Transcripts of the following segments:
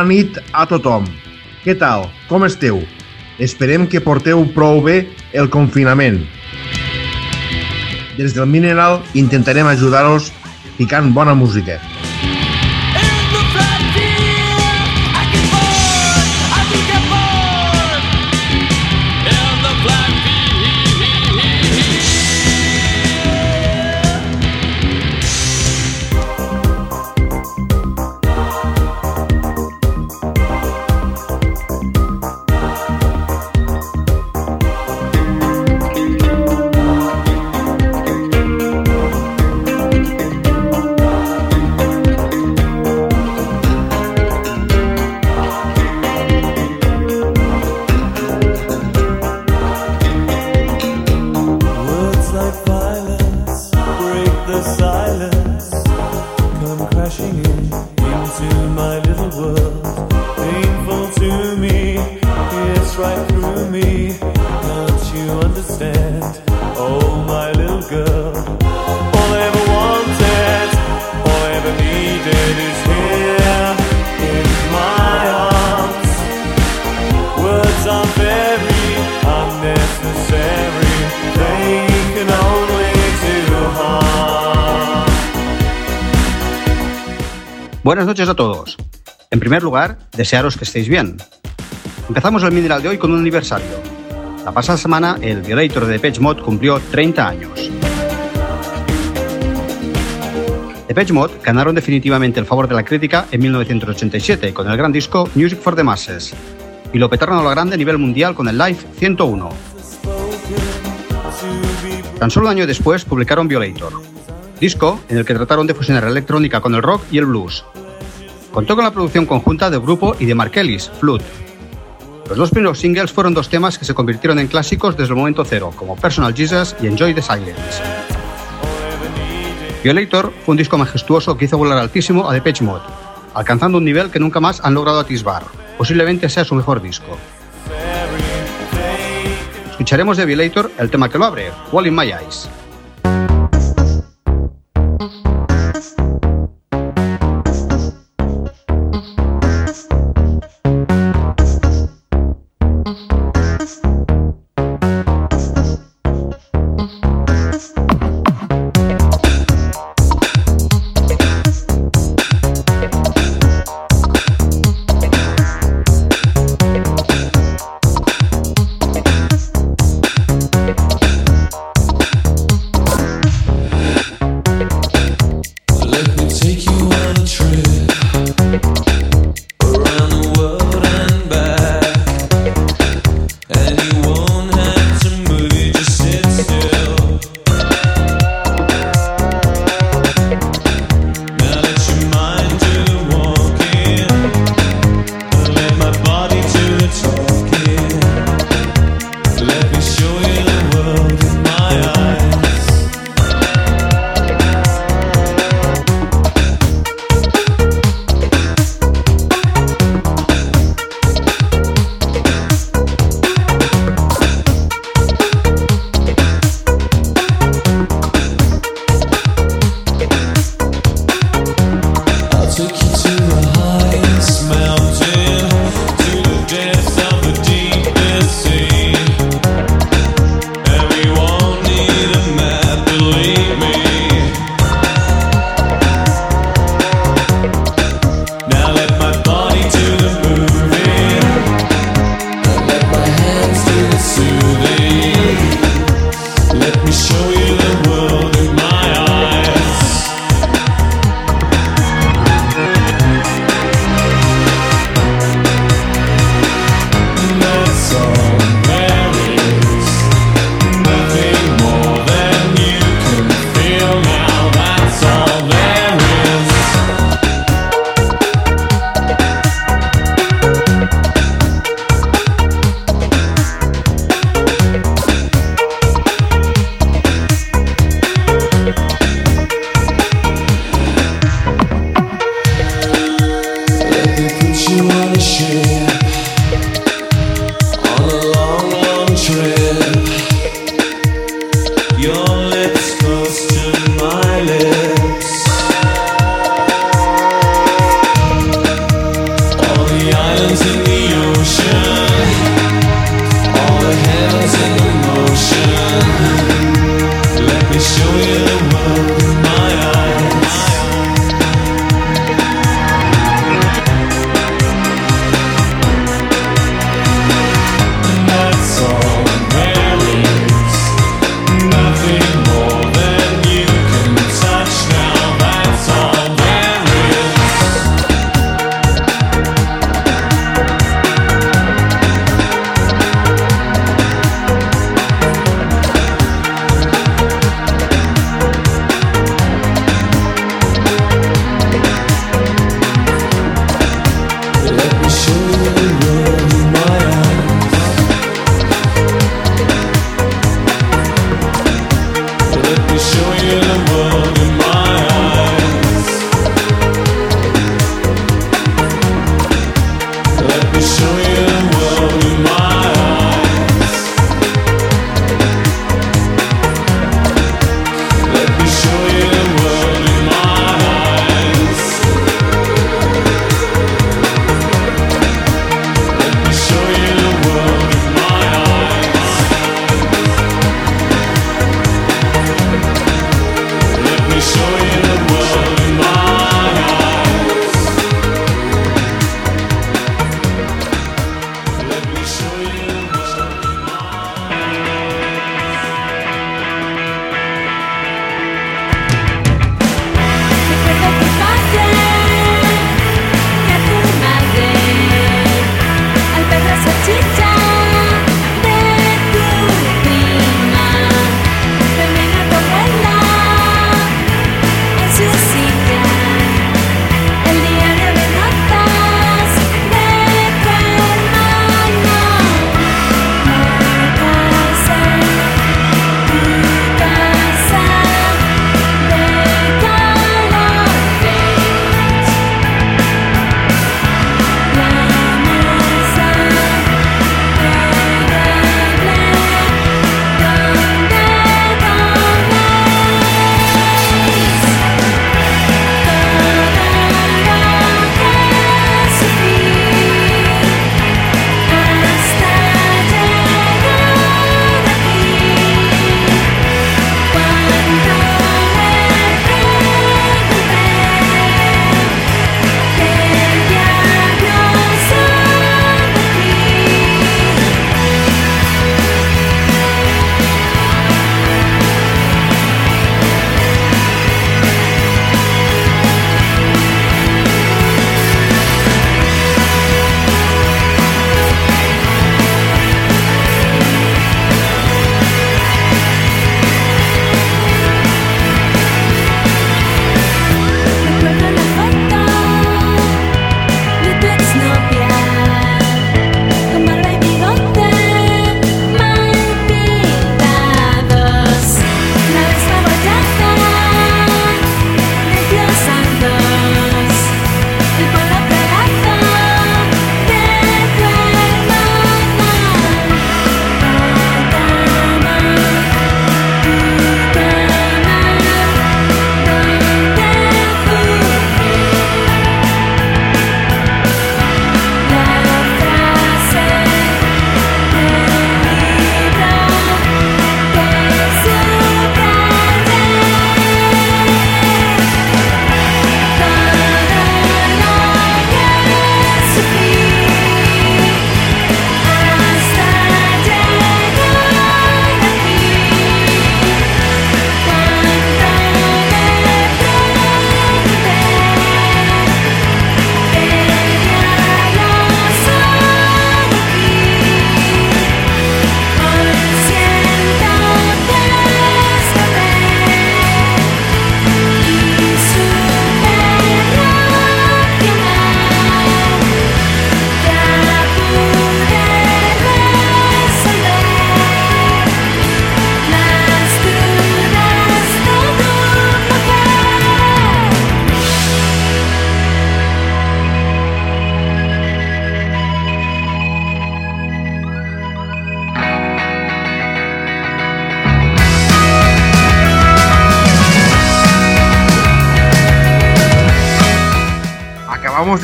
Bona nit a tothom. Què tal? Com esteu? Esperem que porteu prou bé el confinament. Des del Mineral intentarem ajudar-vos ficant bona música. The silence. Come crashing in into my little world. Painful to me, it's right through me. Don't you understand? Oh, my little girl. Buenas noches a todos. En primer lugar, desearos que estéis bien. Empezamos el Mineral de hoy con un aniversario. La pasada semana, el Violator de Depeche Mode cumplió 30 años. Depeche Mode ganaron definitivamente el favor de la crítica en 1987 con el gran disco Music for the Masses y lo petaron a lo grande a nivel mundial con el Live 101. Tan solo un año después publicaron Violator, disco en el que trataron de fusionar la electrónica con el rock y el blues. Contó con la producción conjunta del grupo y de Mark Ellis, Flood. Los dos primeros singles fueron dos temas que se convirtieron en clásicos desde el momento cero, como Personal Jesus y Enjoy the Silence. Violator fue un disco majestuoso que hizo volar altísimo a Depeche Mode, alcanzando un nivel que nunca más han logrado atisbar. Posiblemente sea su mejor disco. Escucharemos de Violator el tema que lo abre, Wall in My Eyes.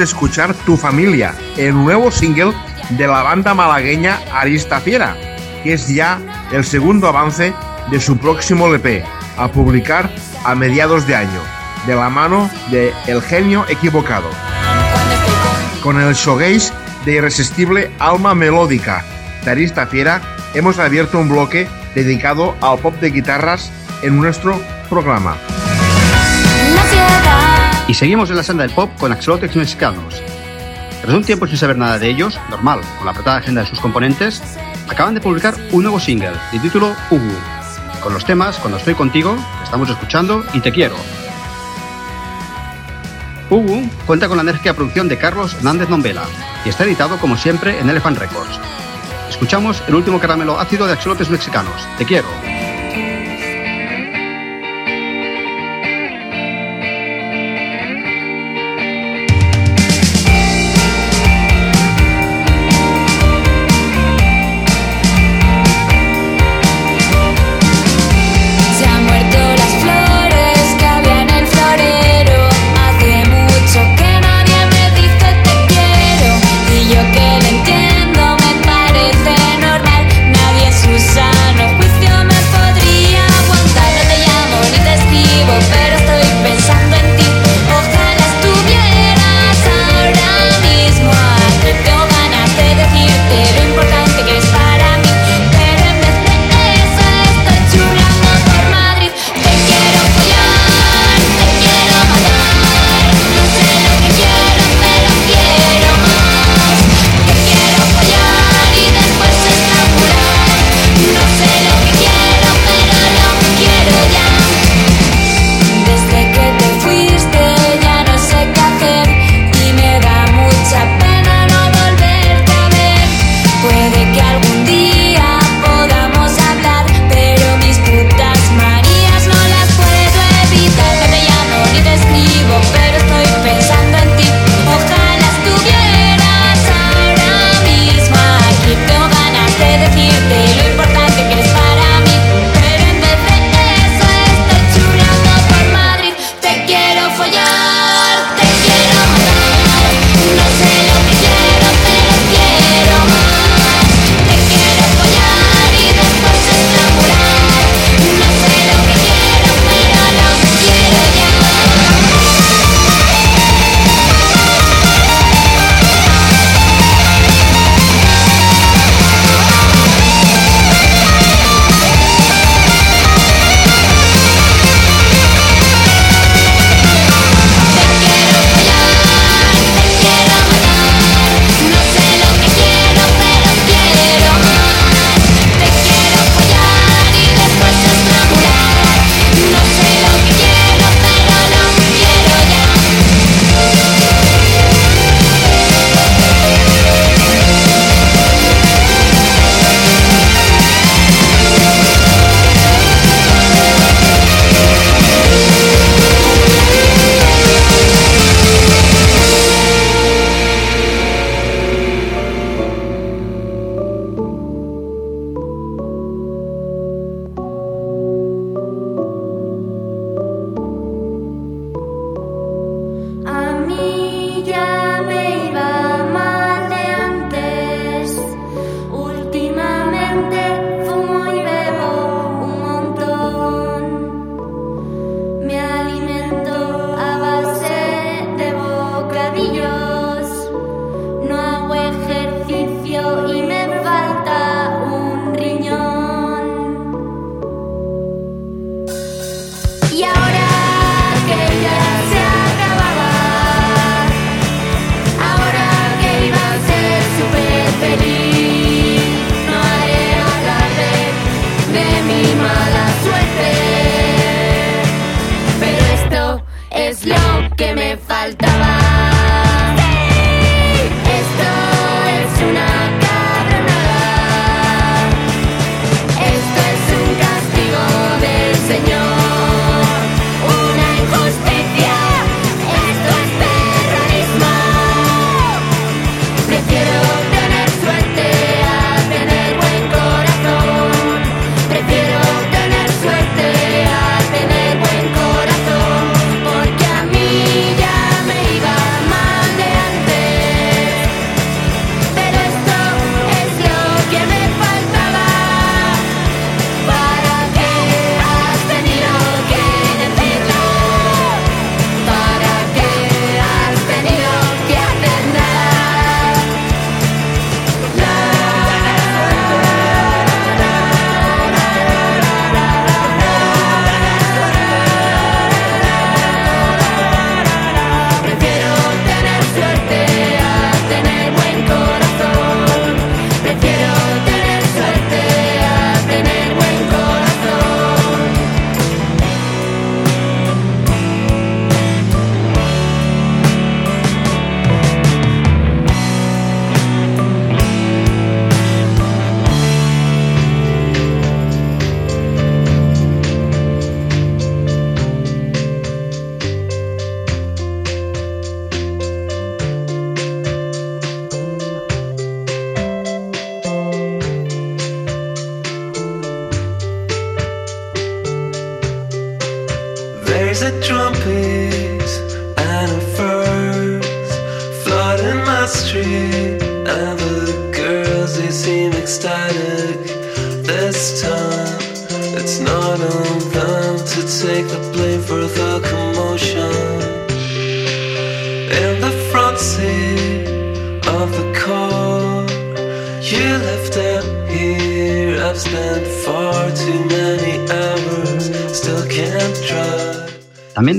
Escuchar Tu Familia, el nuevo single de la banda malagueña Arista Fiera, que es ya el segundo avance de su próximo LP, a publicar a mediados de año, de la mano de El Genio Equivocado. Con el showgaze de irresistible Alma Melódica de Arista Fiera, hemos abierto un bloque dedicado al pop de guitarras en nuestro programa. Y seguimos en la senda del pop con axolotes mexicanos. Tras un tiempo sin saber nada de ellos, normal, con la apretada agenda de sus componentes, acaban de publicar un nuevo single de título Ubu, con los temas Cuando estoy contigo, que estamos escuchando, y Te quiero. Ubu cuenta con la enérgica producción de Carlos Hernández Nombela y está editado como siempre en Elephant Records. Escuchamos el último caramelo ácido de axolotes mexicanos, Te quiero.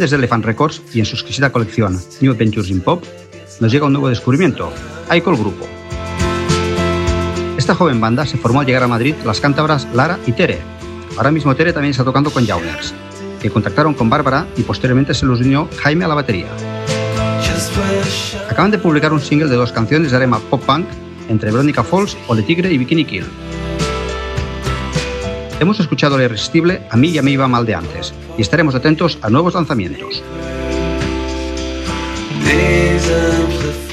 Desde Elephant Records y en su exquisita colección New Adventures in Pop, nos llega un nuevo descubrimiento, Aiko el Grupo. Esta joven banda se formó al llegar a Madrid las cántabras Lara y Tere. Ahora mismo Tere también está tocando con Jauners, que contactaron con Bárbara y posteriormente se los unió Jaime a la batería. Acaban de publicar un single de dos canciones de arema pop punk entre Verónica Falls, Ole Tigre y Bikini Kill. Hemos escuchado la irresistible A mí ya me iba mal de antes y estaremos atentos a nuevos lanzamientos.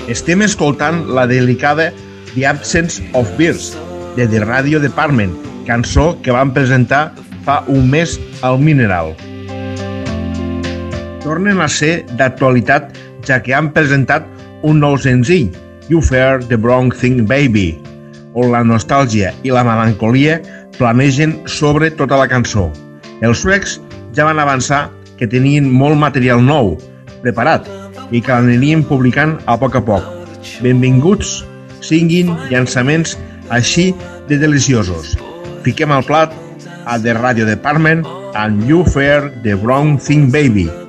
Estem escoltant la delicada The Absence of Beers, de The Radio Department, cançó que van presentar fa un mes al Mineral. Tornen a ser d'actualitat ja que han presentat un nou senzill, You Fair the Wrong Thing Baby, on la nostàlgia i la melancolia planegen sobre tota la cançó. Els suecs ja van avançar que tenien molt material nou, preparat, i que l'anirien publicant a poc a poc. Benvinguts siguin llançaments així de deliciosos. Fiquem al plat a The Radio Department and You Fair the Wrong Thing Baby.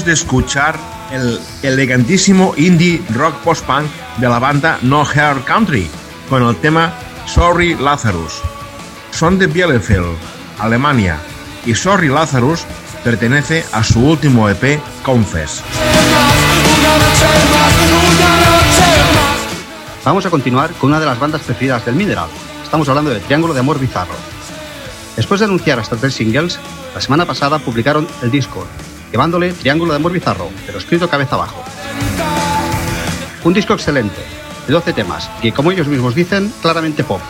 De escuchar el elegantísimo indie rock post-punk de la banda No Hair Country con el tema Sorry Lazarus. Son de Bielefeld, Alemania, y Sorry Lazarus pertenece a su último EP Confess. Vamos a continuar con una de las bandas preferidas del Mineral. Estamos hablando de Triángulo de Amor Bizarro. Después de anunciar hasta tres singles, la semana pasada publicaron el disco, llevándole Triángulo de Amor Bizarro, pero escrito cabeza abajo. Un disco excelente, de 12 temas, que como ellos mismos dicen, claramente pop.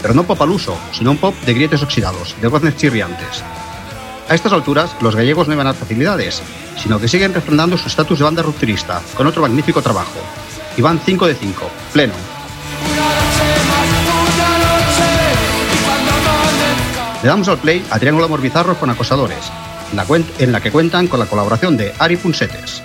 Pero no pop al uso, sino un pop de grietes oxidados, de voces chirriantes. A estas alturas, los gallegos no iban a facilidades, sino que siguen refrendando su estatus de banda rupturista, con otro magnífico trabajo. Y van 5 de 5, pleno. Le damos al play a Triángulo Amor Bizarro con Acosadores, en la, que cuentan con la colaboración de Ari Punsetes.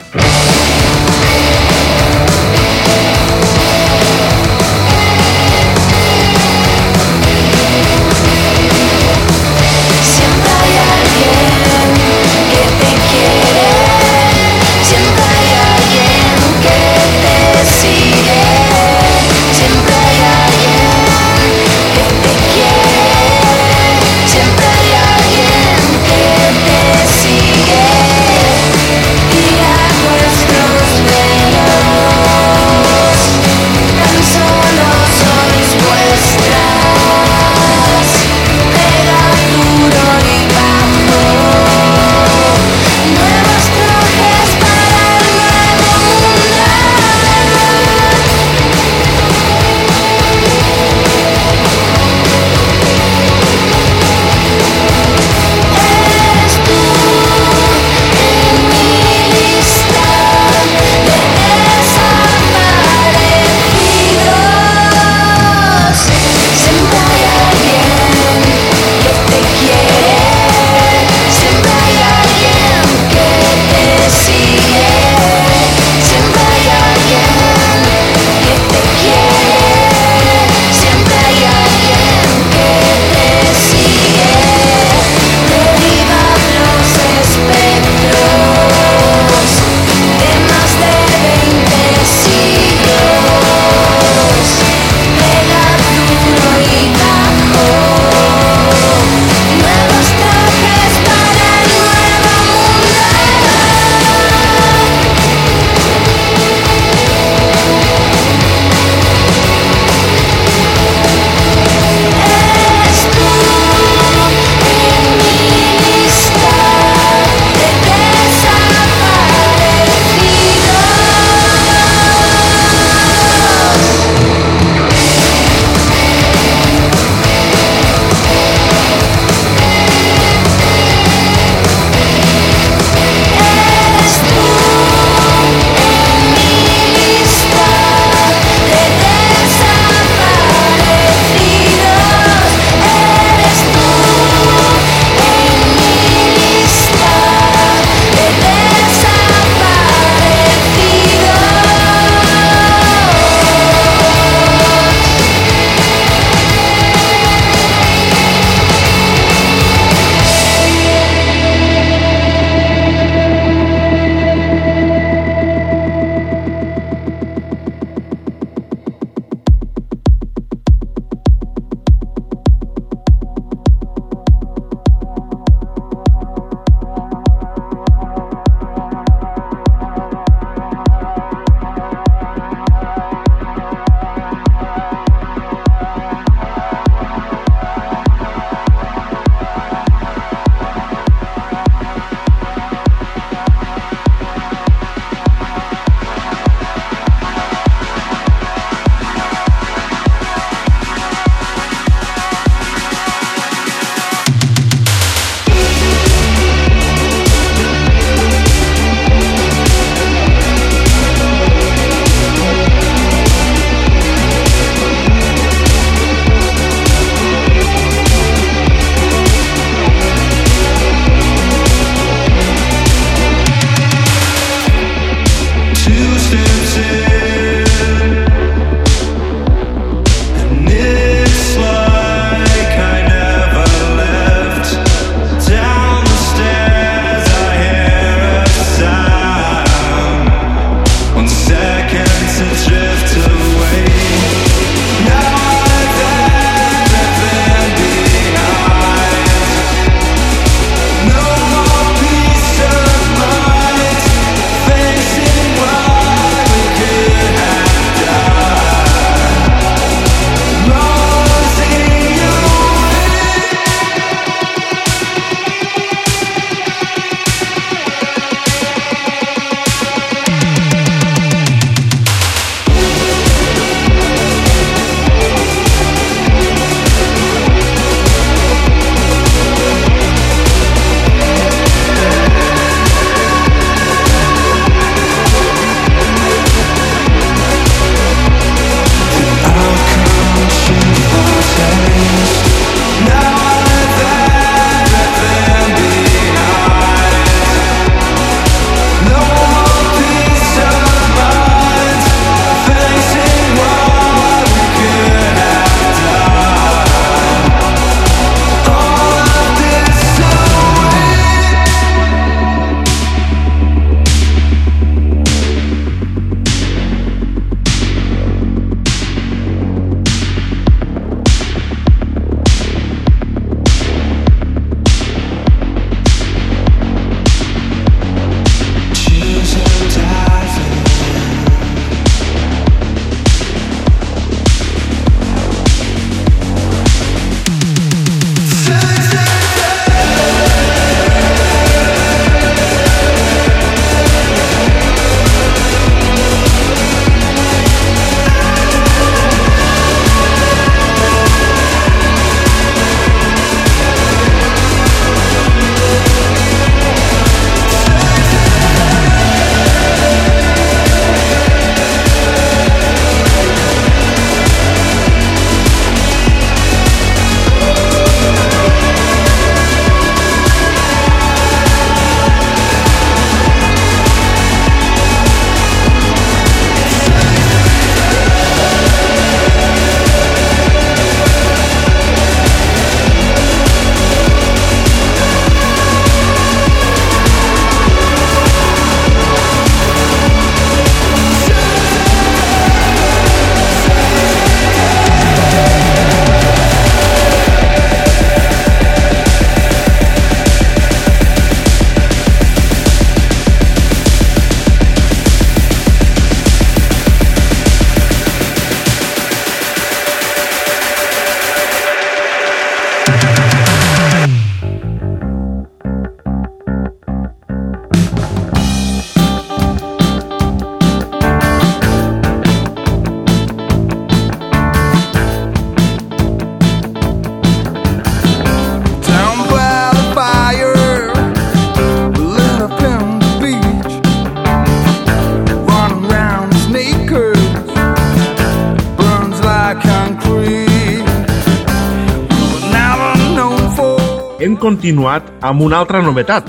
Continuat amb una altra novetat.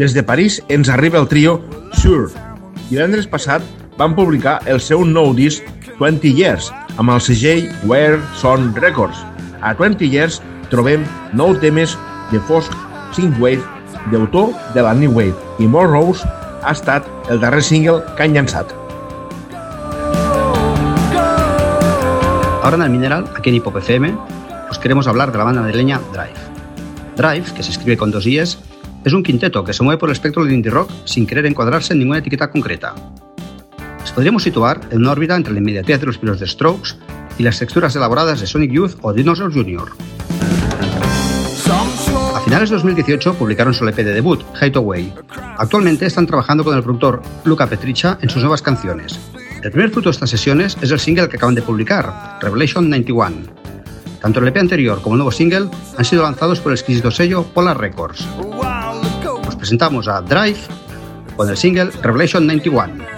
Des de París ens arriba el trio Sure. Divendres passat van publicar el seu nou disc 20 Years amb el segell Where Son Records. A 20 Years trobem nou temes de fosc synthwave d'autor de la New Wave i More Rose ha estat el darrer single que han llançat. Ahora en el Mineral, aquí en Hip Hop FM, os queremos hablar de la banda madrileña Drive. Drive, que se escribe con dos i's, es un quinteto que se mueve por el espectro del indie rock sin querer encuadrarse en ninguna etiqueta concreta. Les podríamos situar en una órbita entre la inmediatez de los primeros de Strokes y las texturas elaboradas de Sonic Youth o Dinosaur Jr. A finales de 2018 publicaron su EP de debut, Hideaway. Actualmente están trabajando con el productor Luca Petricha en sus nuevas canciones. El primer fruto de estas sesiones es el single que acaban de publicar, Revelation 91. Tanto el EP anterior como el nuevo single han sido lanzados por el exquisito sello Polar Records. Os presentamos a Drive con el single Revelation 91.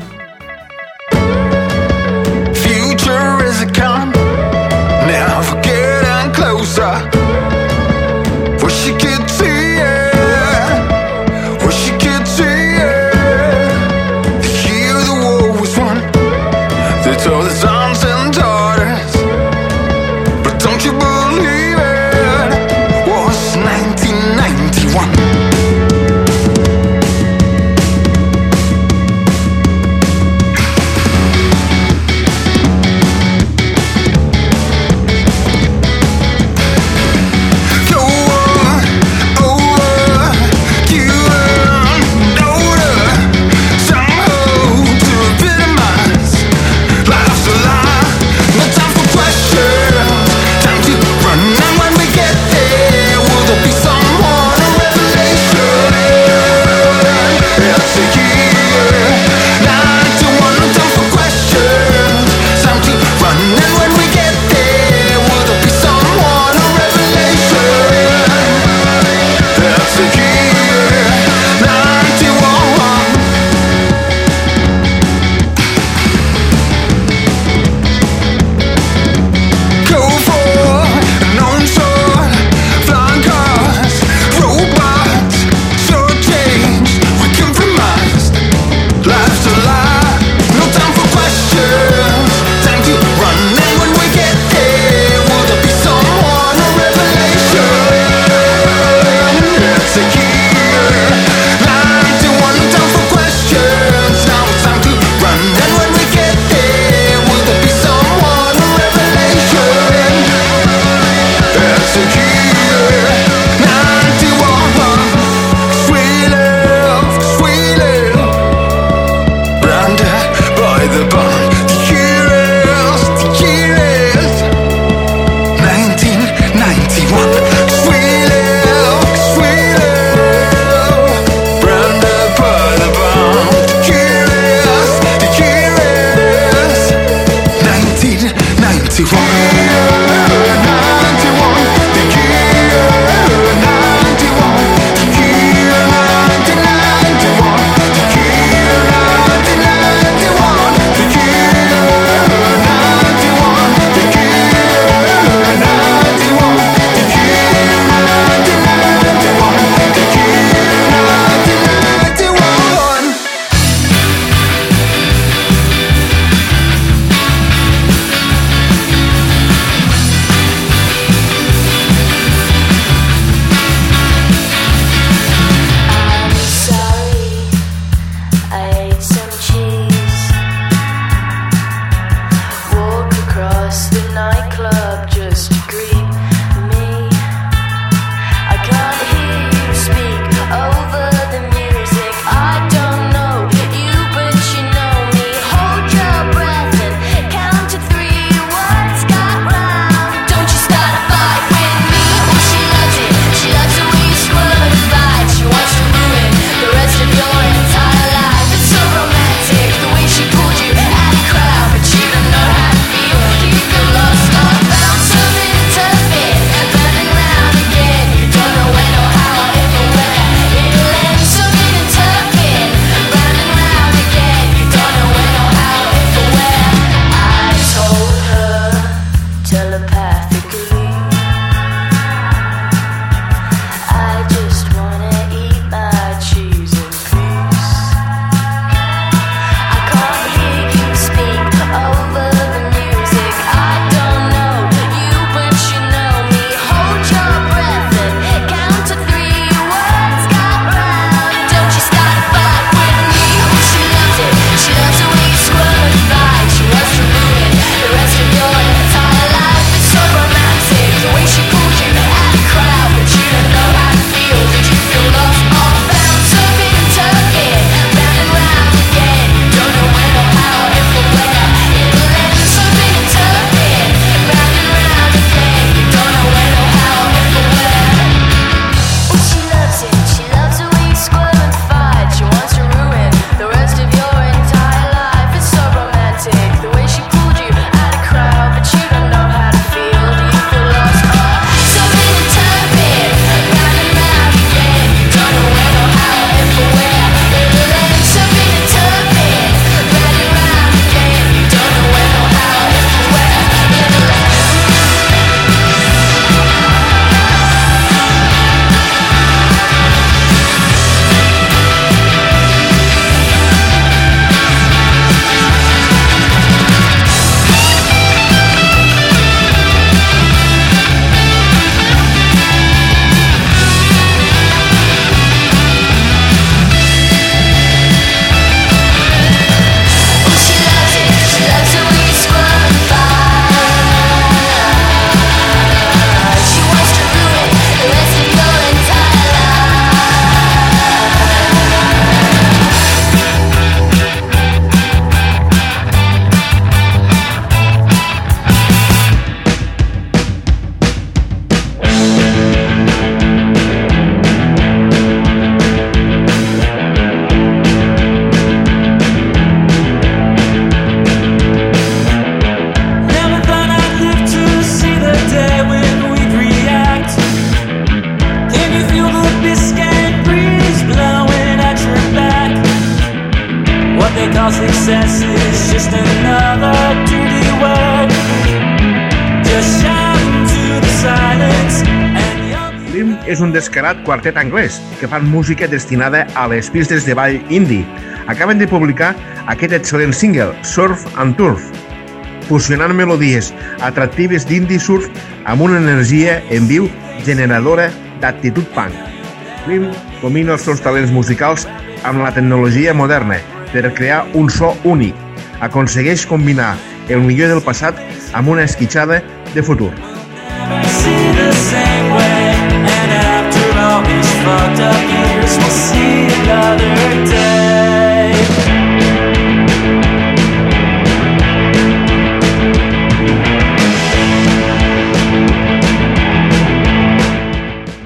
success is just another dirty word. Just shout into the silence. És un descarat quartet anglès que fan música destinada a les pistes de ball indie. Acaben de publicar aquest excel·lent single, Surf and Turf, fusionant melodies atractives d'indie surf amb una energia en viu generadora d'actitud punk. Lim combina els seus talents musicals amb la tecnologia moderna per crear un so únic. Aconsegueix combinar el millor del passat amb una esquitxada de futur.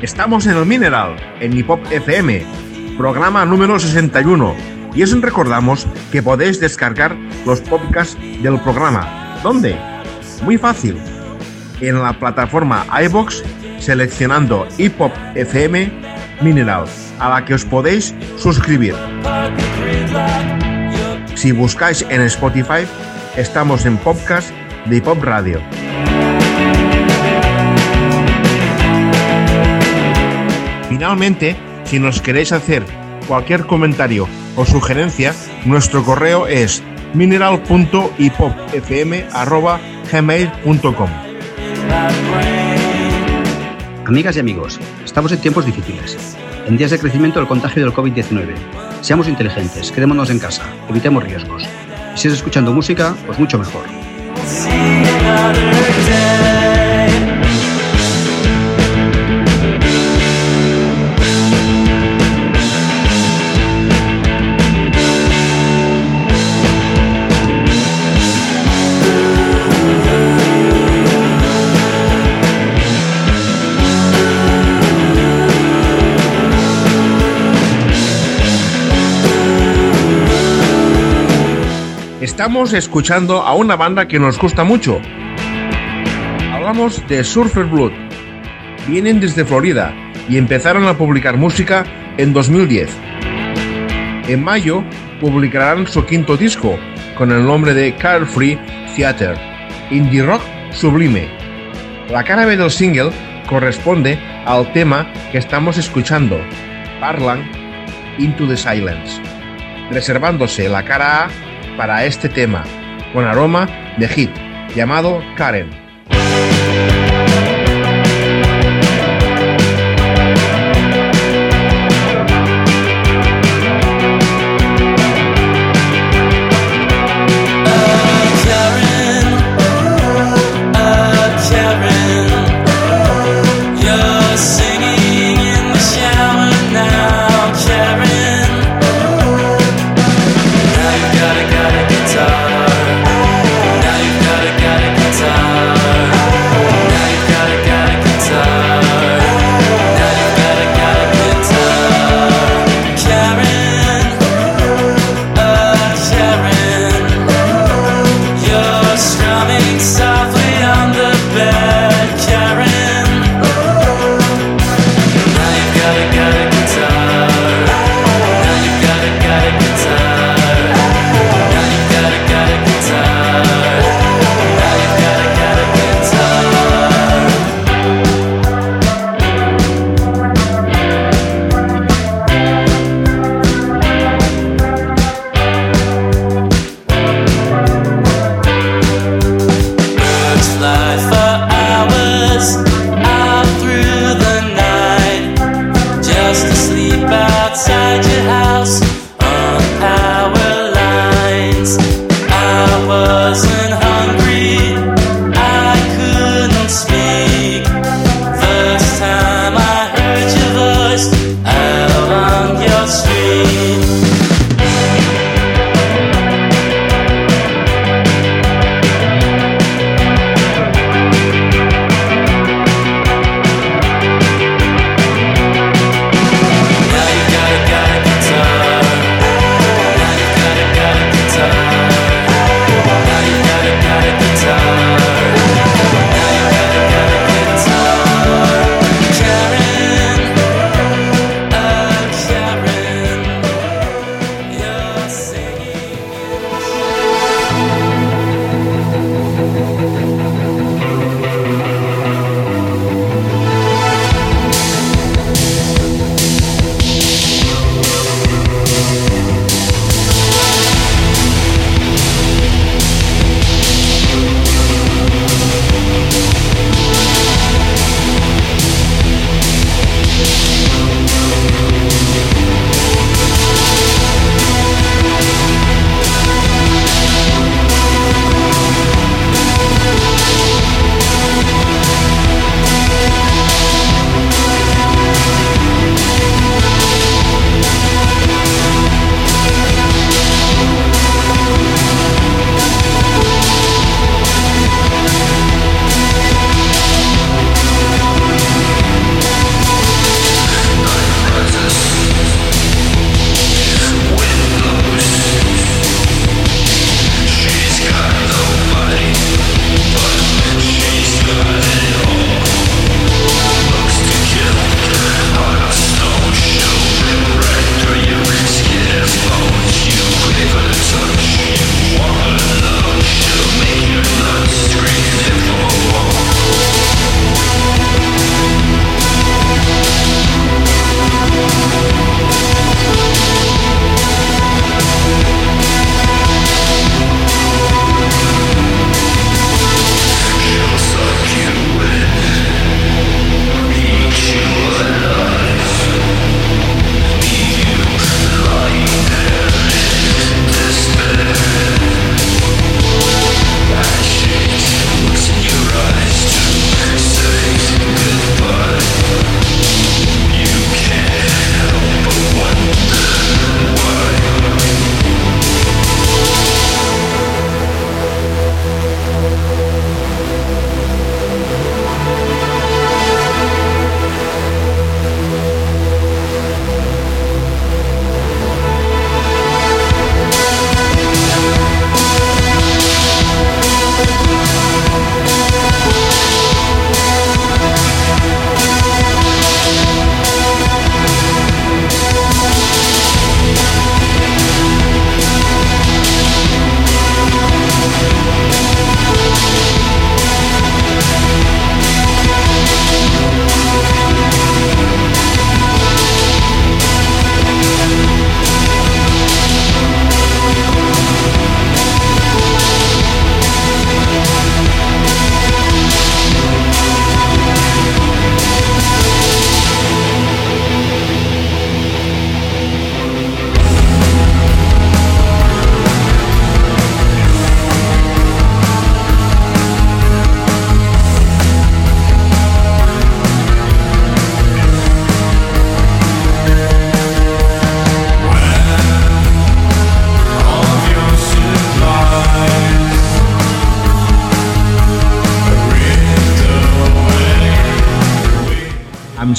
Estamos en el Mineral, en Hip Hop FM, programa número 61, y os recordamos que podéis descargar los podcasts del programa. ¿Dónde? Muy fácil. En la plataforma iBox, seleccionando Hip Hop FM Mineral, a la que os podéis suscribir. Si buscáis en Spotify, estamos en podcast de Hip Hop Radio. Finalmente, si nos queréis hacer cualquier comentario o sugerencia, nuestro correo es mineral.hipopfm.gmail.com Amigas y amigos, estamos en tiempos difíciles, en días de crecimiento del contagio del COVID-19. Seamos inteligentes, quedémonos en casa, evitemos riesgos. Si es escuchando música, pues mucho mejor. Estamos escuchando a una banda que nos gusta mucho. Hablamos de Surfer Blood. Vienen desde Florida y empezaron a publicar música en 2010. En mayo publicarán su quinto disco con el nombre de Carefree Theater, indie rock sublime. La cara B del single corresponde al tema que estamos escuchando, Parlan Into the Silence, reservándose la cara A para este tema, con aroma de hit, llamado Karen.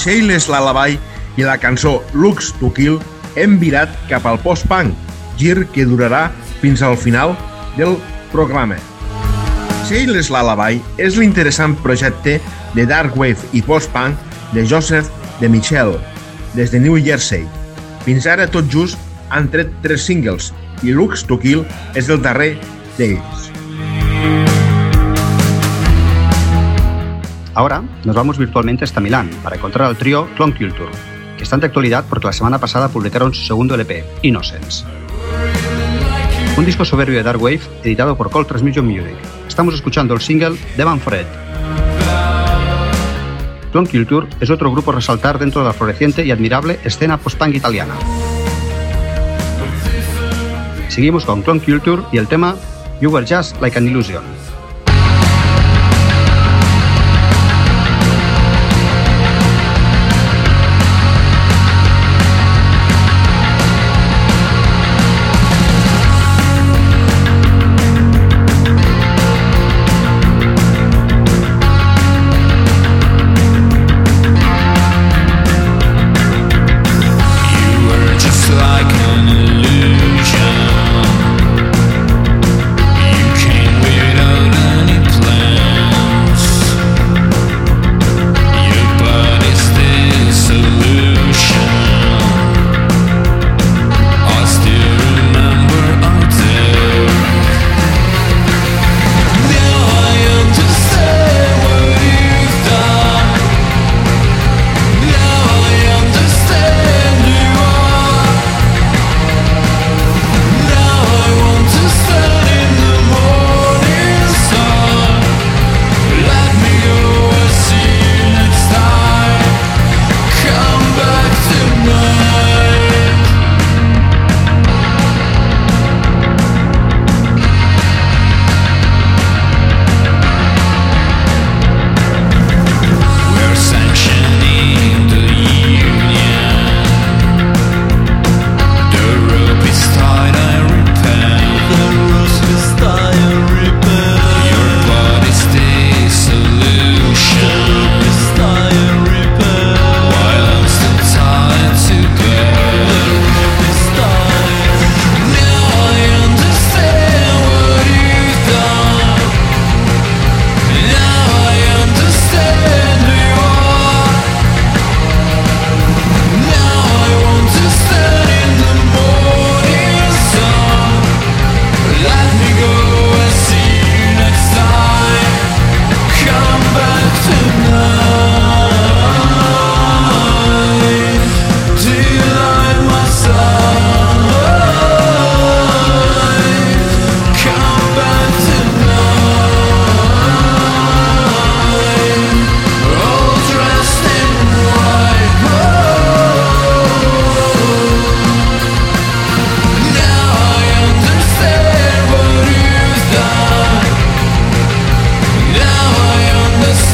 Amb Shayless Lullaby i la cançó Looks to Kill hem virat cap al post-punk, gir que durarà fins al final del programa. Shayless Lullaby és l'interessant projecte de Dark Wave i post-punk de Joseph de Michel, des de New Jersey. Fins ara tot just han tret tres singles i Looks to Kill és el darrer d'ells. Ahora nos vamos virtualmente hasta Milán para encontrar al trío Clone Culture, que están de actualidad porque la semana pasada publicaron su segundo LP, Innocence. Un disco soberbio de Dark Wave editado por Cold Transmission Music. Estamos escuchando el single Devan Fred. Clone Culture es otro grupo a resaltar dentro de la floreciente y admirable escena post-punk italiana. Seguimos con Clone Culture y el tema You Were Just Like an Illusion.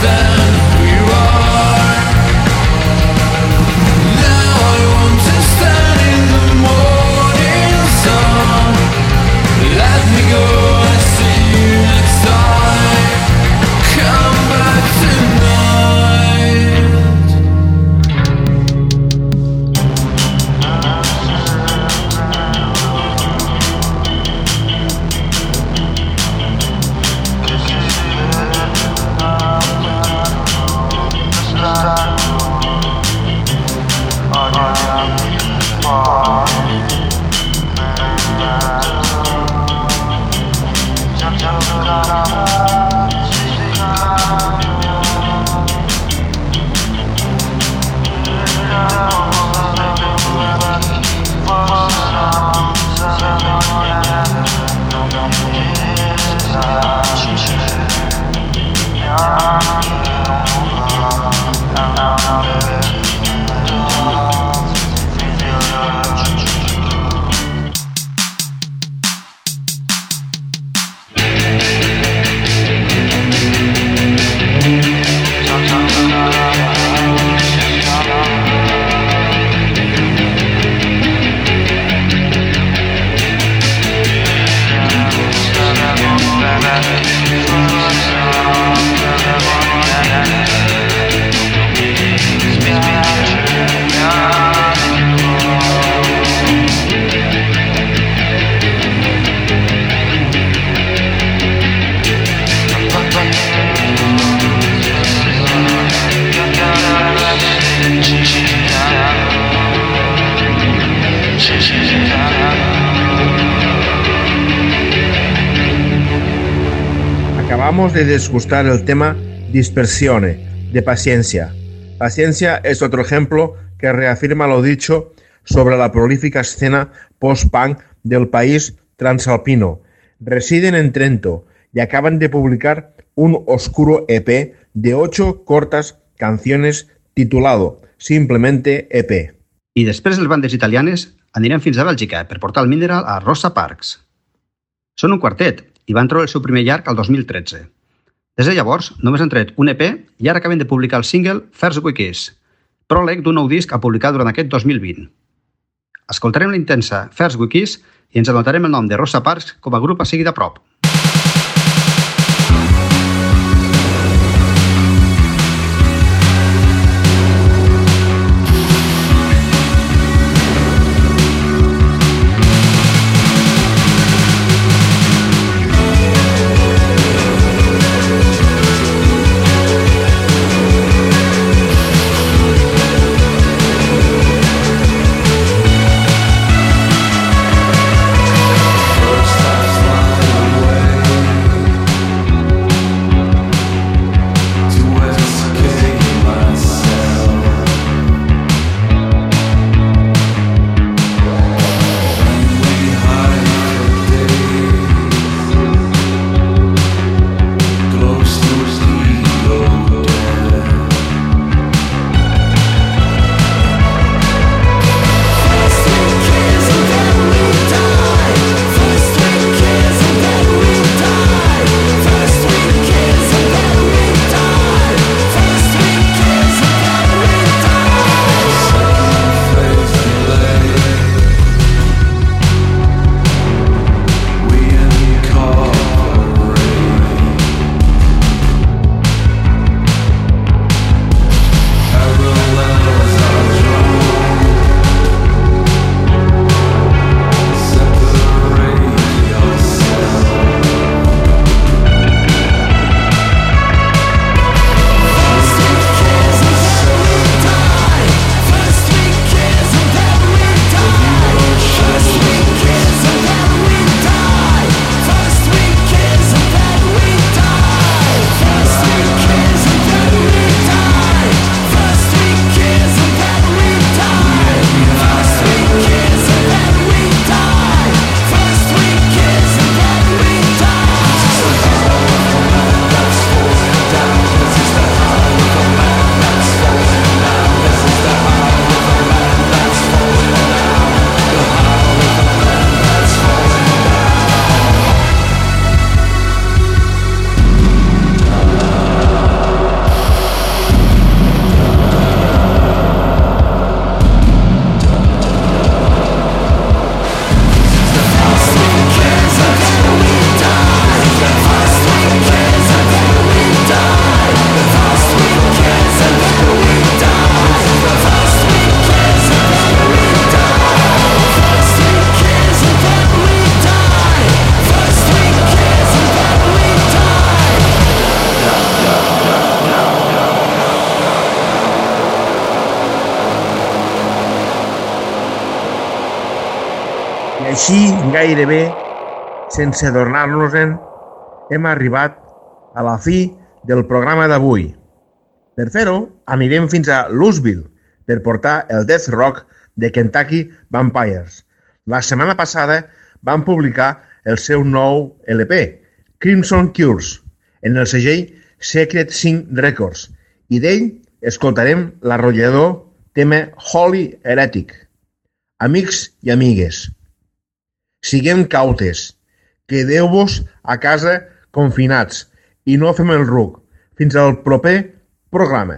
stand Desgustar el tema Dispersione, de Paciencia. Paciencia es otro ejemplo que reafirma lo dicho sobre la prolífica escena post-punk del país transalpino. Residen en Trento y acaban de publicar un oscuro EP de ocho cortas canciones titulado simplemente E EP. I després les bandes italianes anirem fins a Bèlgica per portar el Mineral a Rosa Parks. Són un quartet i van treure el seu primer llarg al 2013. Des de llavors, només han tret un EP i ara acaben de publicar el single First Wikis, pròleg d'un nou disc a publicar durant aquest 2020. Escoltarem la intensa First Wikis i ens anotarem el nom de Rosa Parks com a grup a seguir de prop. Gairebé, sense adornar-nos-en, hem arribat a la fi del programa d'avui. Per fer-ho, anirem fins a Louisville per portar el death rock de Kentucky Vampires. La setmana passada van publicar el seu nou LP, Crimson Cures, en el segell Secret Sin Records, i d'ell escoltarem l'arrollador tema Holy Heretic. Amics i amigues, siguem cautes, quedeu-vos a casa confinats i no fem el ruc. Fins al proper programa.